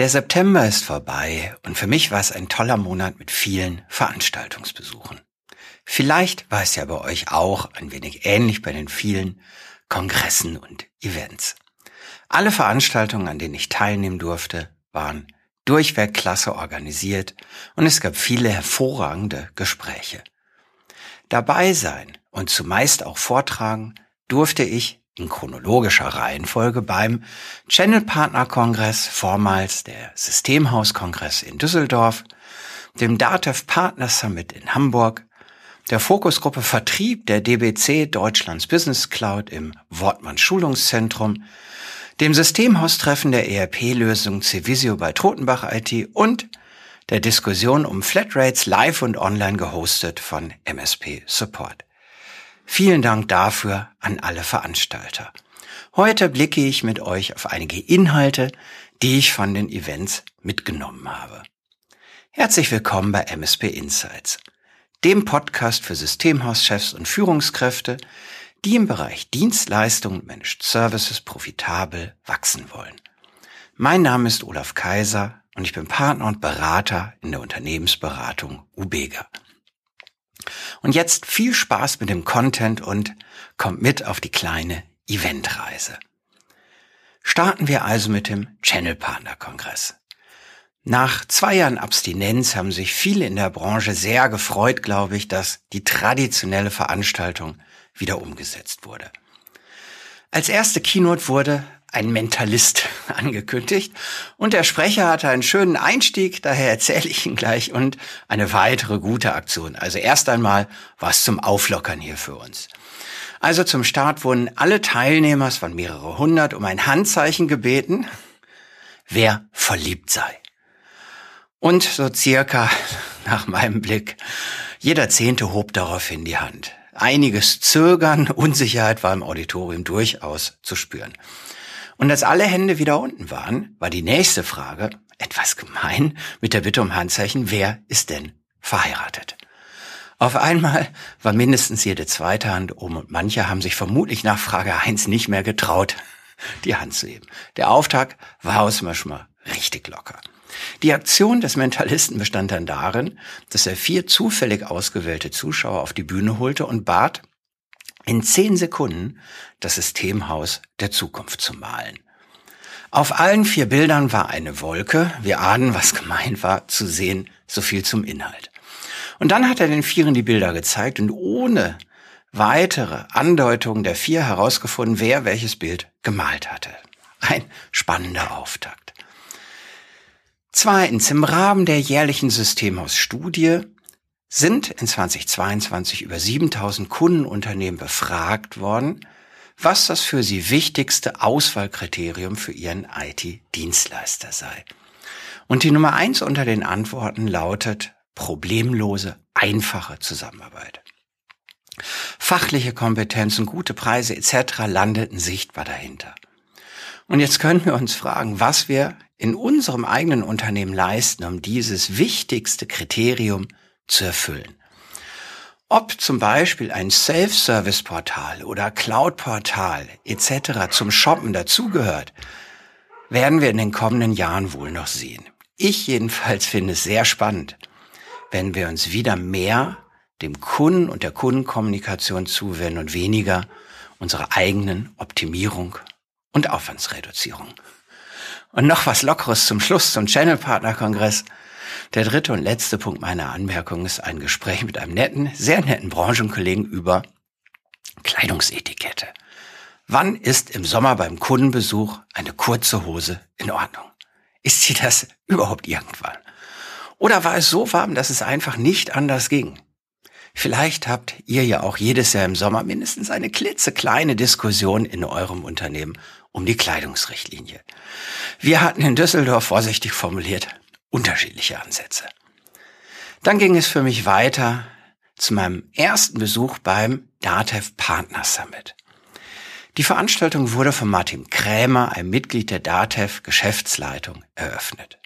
Der September ist vorbei und für mich war es ein toller Monat mit vielen Veranstaltungsbesuchen. Vielleicht war es ja bei euch auch ein wenig ähnlich bei den vielen Kongressen und Events. Alle Veranstaltungen, an denen ich teilnehmen durfte, waren durchweg klasse organisiert und es gab viele hervorragende Gespräche. Dabei sein und zumeist auch vortragen durfte ich in chronologischer Reihenfolge beim Channel Partner Kongress, vormals der Systemhaus-Kongress in Düsseldorf, dem DATEV Partner Summit in Hamburg, der Fokusgruppe Vertrieb der DBC Deutschlands Business Cloud im Wortmann Schulungszentrum, dem Systemhaustreffen der ERP-Lösung Cvisio bei Totenbach IT und der Diskussion um Flatrates live und online gehostet von MSP Support. Vielen Dank dafür an alle Veranstalter. Heute blicke ich mit euch auf einige Inhalte, die ich von den Events mitgenommen habe. Herzlich willkommen bei MSP Insights, dem Podcast für Systemhauschefs und Führungskräfte, die im Bereich Dienstleistungen und Managed Services profitabel wachsen wollen. Mein Name ist Olaf Kaiser und ich bin Partner und Berater in der Unternehmensberatung Ubega. Und jetzt viel Spaß mit dem Content und kommt mit auf die kleine Eventreise. Starten wir also mit dem Channel Partner Kongress. Nach zwei Jahren Abstinenz haben sich viele in der Branche sehr gefreut, glaube ich, dass die traditionelle Veranstaltung wieder umgesetzt wurde. Als erste Keynote wurde ein Mentalist angekündigt und der Sprecher hatte einen schönen Einstieg, daher erzähle ich ihn gleich und eine weitere gute Aktion. Also erst einmal was zum Auflockern hier für uns. Also zum Start wurden alle Teilnehmer, es waren mehrere hundert, um ein Handzeichen gebeten, wer verliebt sei. Und so circa, nach meinem Blick, jeder Zehnte hob daraufhin die Hand. Einiges Zögern, Unsicherheit war im Auditorium durchaus zu spüren. Und als alle Hände wieder unten waren, war die nächste Frage, etwas gemein, mit der Bitte um Handzeichen, wer ist denn verheiratet? Auf einmal war mindestens jede zweite Hand oben und manche haben sich vermutlich nach Frage eins nicht mehr getraut, die Hand zu heben. Der Auftakt war aus mal richtig locker. Die Aktion des Mentalisten bestand dann darin, dass er vier zufällig ausgewählte Zuschauer auf die Bühne holte und bat, in zehn Sekunden das Systemhaus der Zukunft zu malen. Auf allen vier Bildern war eine Wolke, wir ahnen, was gemeint war, zu sehen, so viel zum Inhalt. Und dann hat er den Vieren die Bilder gezeigt und ohne weitere Andeutungen der vier herausgefunden, wer welches Bild gemalt hatte. Ein spannender Auftakt. Zweitens, im Rahmen der jährlichen Systemhausstudie sind in 2022 über 7000 Kundenunternehmen befragt worden, was das für sie wichtigste Auswahlkriterium für ihren IT-Dienstleister sei. Und die Nummer eins unter den Antworten lautet problemlose, einfache Zusammenarbeit. Fachliche Kompetenzen, gute Preise etc. landeten sichtbar dahinter. Und jetzt können wir uns fragen, was wir in unserem eigenen Unternehmen leisten, um dieses wichtigste Kriterium zu erfüllen. Ob zum Beispiel ein Self-Service-Portal oder Cloud-Portal etc. zum Shoppen dazugehört, werden wir in den kommenden Jahren wohl noch sehen. Ich jedenfalls finde es sehr spannend, wenn wir uns wieder mehr dem Kunden und der Kundenkommunikation zuwenden und weniger unserer eigenen Optimierung und Aufwandsreduzierung. Und noch was Lockeres zum Schluss zum Channel Partner Kongress. Der dritte und letzte Punkt meiner Anmerkung ist ein Gespräch mit einem netten, sehr netten Branchenkollegen über Kleidungsetikette. Wann ist im Sommer beim Kundenbesuch eine kurze Hose in Ordnung? Ist sie das überhaupt irgendwann? Oder war es so warm, dass es einfach nicht anders ging? Vielleicht habt ihr ja auch jedes Jahr im Sommer mindestens eine klitzekleine Diskussion in eurem Unternehmen um die Kleidungsrichtlinie. Wir hatten in Düsseldorf vorsichtig formuliert unterschiedliche Ansätze. Dann ging es für mich weiter zu meinem ersten Besuch beim DATEV Partner Summit. Die Veranstaltung wurde von Martin Krämer, einem Mitglied der DATEV Geschäftsleitung, eröffnet.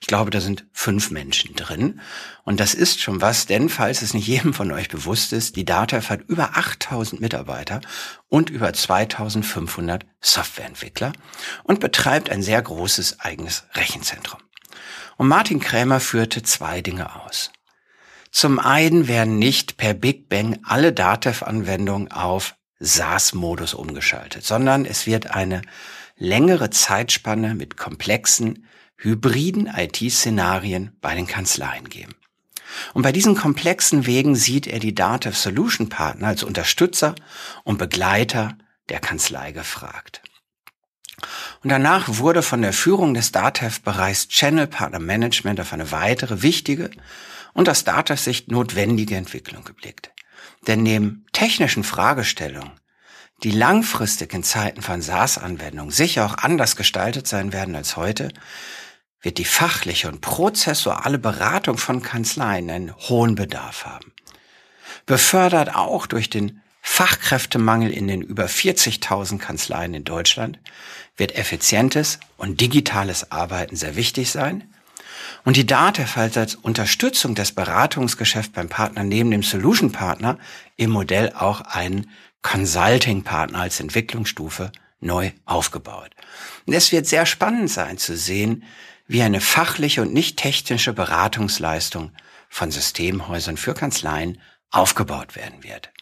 Ich glaube, da sind fünf Menschen drin. Und das ist schon was, denn falls es nicht jedem von euch bewusst ist, die DATEV hat über 8000 Mitarbeiter und über 2500 Softwareentwickler und betreibt ein sehr großes eigenes Rechenzentrum. Und Martin Krämer führte zwei Dinge aus. Zum einen werden nicht per Big Bang alle Datev-Anwendungen auf SaaS-Modus umgeschaltet, sondern es wird eine längere Zeitspanne mit komplexen, hybriden IT-Szenarien bei den Kanzleien geben. Und bei diesen komplexen Wegen sieht er die Datev Solution Partner als Unterstützer und Begleiter der Kanzlei gefragt. Und danach wurde von der Führung des Datev-Bereichs Channel Partner Management auf eine weitere wichtige und aus Datev-Sicht notwendige Entwicklung geblickt. Denn neben technischen Fragestellungen, die langfristig in Zeiten von SaaS-Anwendungen sicher auch anders gestaltet sein werden als heute, wird die fachliche und prozessuale Beratung von Kanzleien einen hohen Bedarf haben. Befördert auch durch den Fachkräftemangel in den über 40.000 Kanzleien in Deutschland wird effizientes und digitales Arbeiten sehr wichtig sein. Und die DATEV als Unterstützung des Beratungsgeschäfts beim Partner neben dem Solution Partner im Modell auch einen Consulting Partner als Entwicklungsstufe neu aufgebaut. Und es wird sehr spannend sein zu sehen, wie eine fachliche und nicht technische Beratungsleistung von Systemhäusern für Kanzleien aufgebaut werden wird.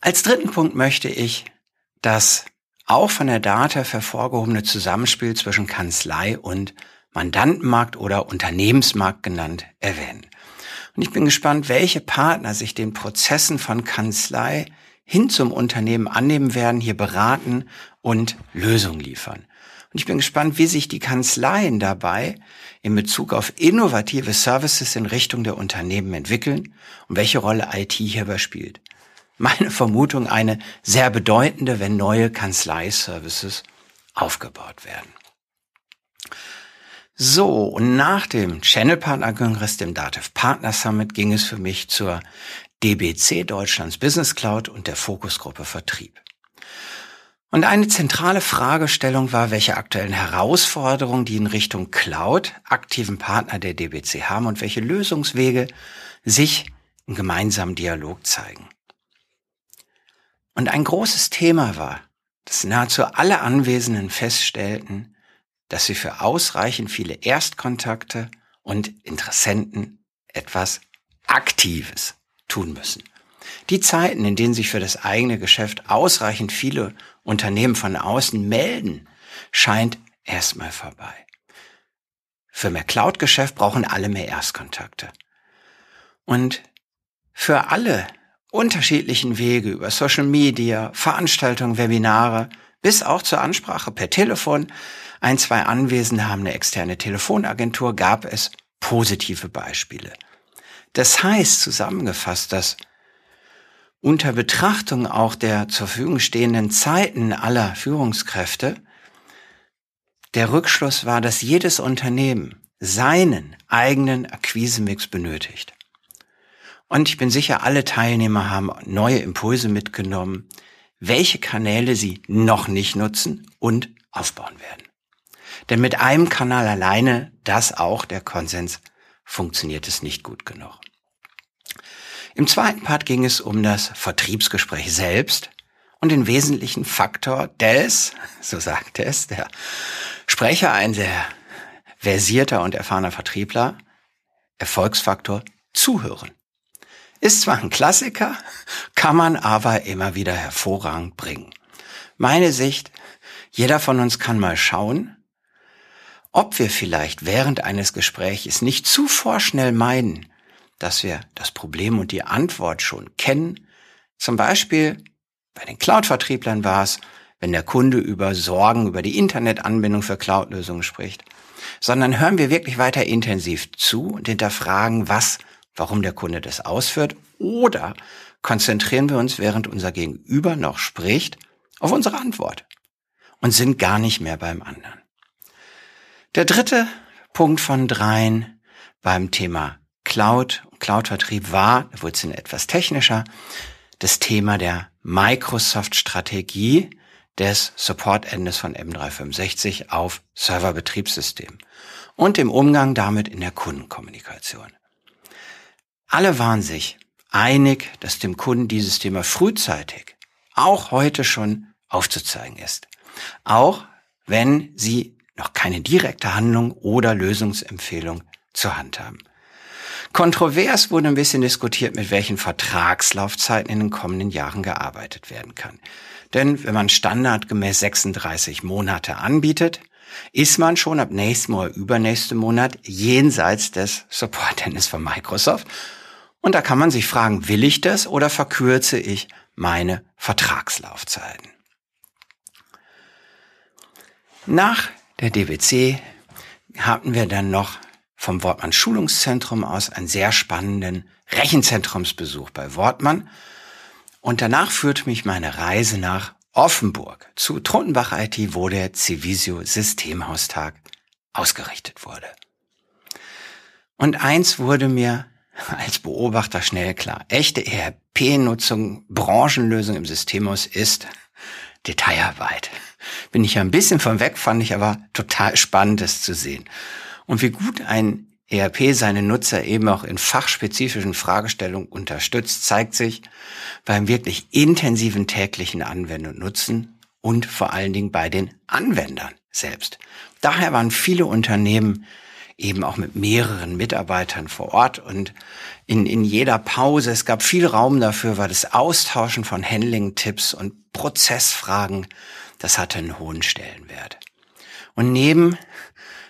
Als dritten Punkt möchte ich das auch von der Data hervorgehobene Zusammenspiel zwischen Kanzlei und Mandantenmarkt oder Unternehmensmarkt genannt erwähnen. Und ich bin gespannt, welche Partner sich den Prozessen von Kanzlei hin zum Unternehmen annehmen werden, hier beraten und Lösungen liefern. Und ich bin gespannt, wie sich die Kanzleien dabei in Bezug auf innovative Services in Richtung der Unternehmen entwickeln und welche Rolle IT hierbei spielt meine Vermutung eine sehr bedeutende, wenn neue Kanzlei-Services aufgebaut werden. So, und nach dem Channel Partner Kongress, dem Dativ Partner Summit, ging es für mich zur DBC Deutschlands Business Cloud und der Fokusgruppe Vertrieb. Und eine zentrale Fragestellung war, welche aktuellen Herausforderungen die in Richtung Cloud aktiven Partner der DBC haben und welche Lösungswege sich im gemeinsamen Dialog zeigen. Und ein großes Thema war, dass nahezu alle Anwesenden feststellten, dass sie für ausreichend viele Erstkontakte und Interessenten etwas Aktives tun müssen. Die Zeiten, in denen sich für das eigene Geschäft ausreichend viele Unternehmen von außen melden, scheint erstmal vorbei. Für mehr Cloud-Geschäft brauchen alle mehr Erstkontakte. Und für alle unterschiedlichen Wege über Social Media, Veranstaltungen, Webinare bis auch zur Ansprache per Telefon. Ein, zwei Anwesende haben eine externe Telefonagentur, gab es positive Beispiele. Das heißt zusammengefasst, dass unter Betrachtung auch der zur Verfügung stehenden Zeiten aller Führungskräfte der Rückschluss war, dass jedes Unternehmen seinen eigenen Akquisemix benötigt. Und ich bin sicher, alle Teilnehmer haben neue Impulse mitgenommen, welche Kanäle sie noch nicht nutzen und aufbauen werden. Denn mit einem Kanal alleine, das auch der Konsens, funktioniert es nicht gut genug. Im zweiten Part ging es um das Vertriebsgespräch selbst und den wesentlichen Faktor des, so sagte es der Sprecher, ein sehr versierter und erfahrener Vertriebler, Erfolgsfaktor Zuhören. Ist zwar ein Klassiker, kann man aber immer wieder hervorragend bringen. Meine Sicht, jeder von uns kann mal schauen, ob wir vielleicht während eines Gespräches nicht zu vorschnell meinen, dass wir das Problem und die Antwort schon kennen. Zum Beispiel bei den Cloud-Vertrieblern war es, wenn der Kunde über Sorgen über die Internetanbindung für Cloud-Lösungen spricht, sondern hören wir wirklich weiter intensiv zu und hinterfragen, was warum der Kunde das ausführt, oder konzentrieren wir uns, während unser Gegenüber noch spricht, auf unsere Antwort und sind gar nicht mehr beim anderen. Der dritte Punkt von dreien beim Thema Cloud, Cloud-Vertrieb war, da wurde es etwas technischer, das Thema der Microsoft-Strategie, des Supportendes von M365 auf Serverbetriebssystem und im Umgang damit in der Kundenkommunikation. Alle waren sich einig, dass dem Kunden dieses Thema frühzeitig, auch heute schon, aufzuzeigen ist. Auch wenn sie noch keine direkte Handlung oder Lösungsempfehlung zur Hand haben. Kontrovers wurde ein bisschen diskutiert, mit welchen Vertragslaufzeiten in den kommenden Jahren gearbeitet werden kann. Denn wenn man standardgemäß 36 Monate anbietet, ist man schon ab nächsten oder übernächsten Monat jenseits des Support-Endes von Microsoft. Und da kann man sich fragen, will ich das oder verkürze ich meine Vertragslaufzeiten? Nach der DWC hatten wir dann noch vom Wortmann Schulungszentrum aus einen sehr spannenden Rechenzentrumsbesuch bei Wortmann. Und danach führte mich meine Reise nach Offenburg zu Trundenbach IT, wo der Civisio Systemhaustag ausgerichtet wurde. Und eins wurde mir als Beobachter schnell klar. Echte ERP-Nutzung, Branchenlösung im Systemhaus ist Detailarbeit. Bin ich ja ein bisschen von weg, fand ich aber total spannend, das zu sehen. Und wie gut ein ERP seine Nutzer eben auch in fachspezifischen Fragestellungen unterstützt, zeigt sich beim wirklich intensiven täglichen Anwenden und Nutzen und vor allen Dingen bei den Anwendern selbst. Daher waren viele Unternehmen eben auch mit mehreren Mitarbeitern vor Ort und in, in jeder Pause, es gab viel Raum dafür, war das Austauschen von Handling-Tipps und Prozessfragen, das hatte einen hohen Stellenwert. Und neben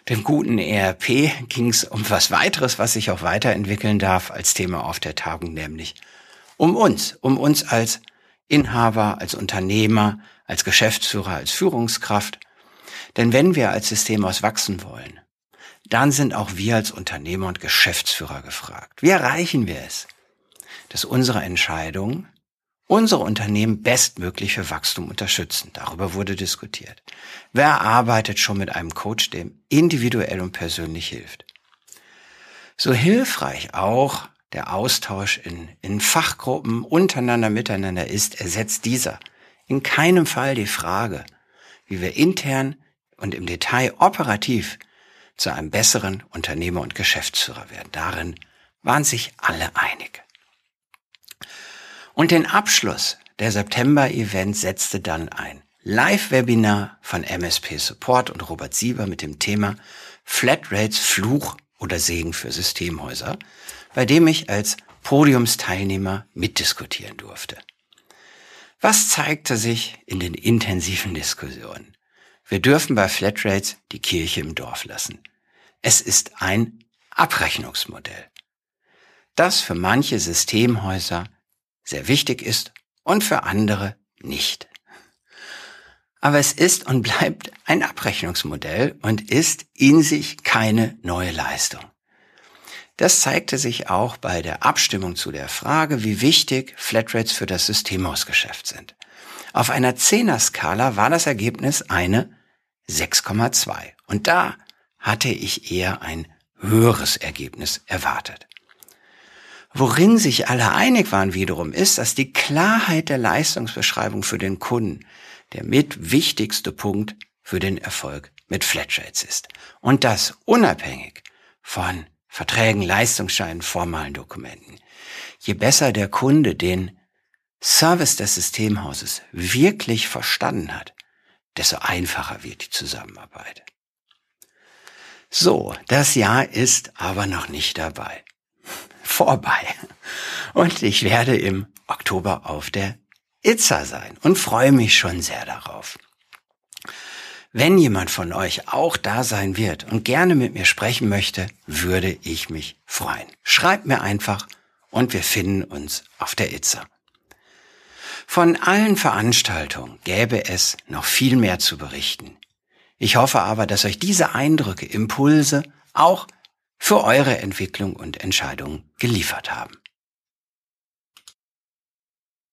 dem guten ERP ging es um was weiteres, was sich auch weiterentwickeln darf als Thema auf der Tagung, nämlich um uns, um uns als Inhaber, als Unternehmer, als Geschäftsführer, als Führungskraft. Denn wenn wir als Systemhaus wachsen wollen, dann sind auch wir als Unternehmer und Geschäftsführer gefragt. Wie erreichen wir es, dass unsere Entscheidungen unsere Unternehmen bestmöglich für Wachstum unterstützen. Darüber wurde diskutiert. Wer arbeitet schon mit einem Coach, dem individuell und persönlich hilft? So hilfreich auch der Austausch in, in Fachgruppen untereinander miteinander ist, ersetzt dieser in keinem Fall die Frage, wie wir intern und im Detail operativ zu einem besseren Unternehmer und Geschäftsführer werden. Darin waren sich alle einig. Und den Abschluss der September-Event setzte dann ein Live-Webinar von MSP Support und Robert Sieber mit dem Thema Flatrates Fluch oder Segen für Systemhäuser, bei dem ich als Podiumsteilnehmer mitdiskutieren durfte. Was zeigte sich in den intensiven Diskussionen? Wir dürfen bei Flatrates die Kirche im Dorf lassen. Es ist ein Abrechnungsmodell, das für manche Systemhäuser sehr wichtig ist und für andere nicht. Aber es ist und bleibt ein Abrechnungsmodell und ist in sich keine neue Leistung. Das zeigte sich auch bei der Abstimmung zu der Frage, wie wichtig Flatrates für das Systemhausgeschäft sind. Auf einer Zehner-Skala war das Ergebnis eine 6,2. Und da hatte ich eher ein höheres Ergebnis erwartet. Worin sich alle einig waren wiederum, ist, dass die Klarheit der Leistungsbeschreibung für den Kunden der mit wichtigste Punkt für den Erfolg mit Flatrates ist. Und das unabhängig von Verträgen, Leistungsscheinen, formalen Dokumenten. Je besser der Kunde den Service des Systemhauses wirklich verstanden hat, desto einfacher wird die Zusammenarbeit. So, das Jahr ist aber noch nicht dabei vorbei. Und ich werde im Oktober auf der Itza sein und freue mich schon sehr darauf. Wenn jemand von euch auch da sein wird und gerne mit mir sprechen möchte, würde ich mich freuen. Schreibt mir einfach und wir finden uns auf der Itza. Von allen Veranstaltungen gäbe es noch viel mehr zu berichten. Ich hoffe aber, dass euch diese Eindrücke, Impulse auch für eure Entwicklung und Entscheidungen geliefert haben.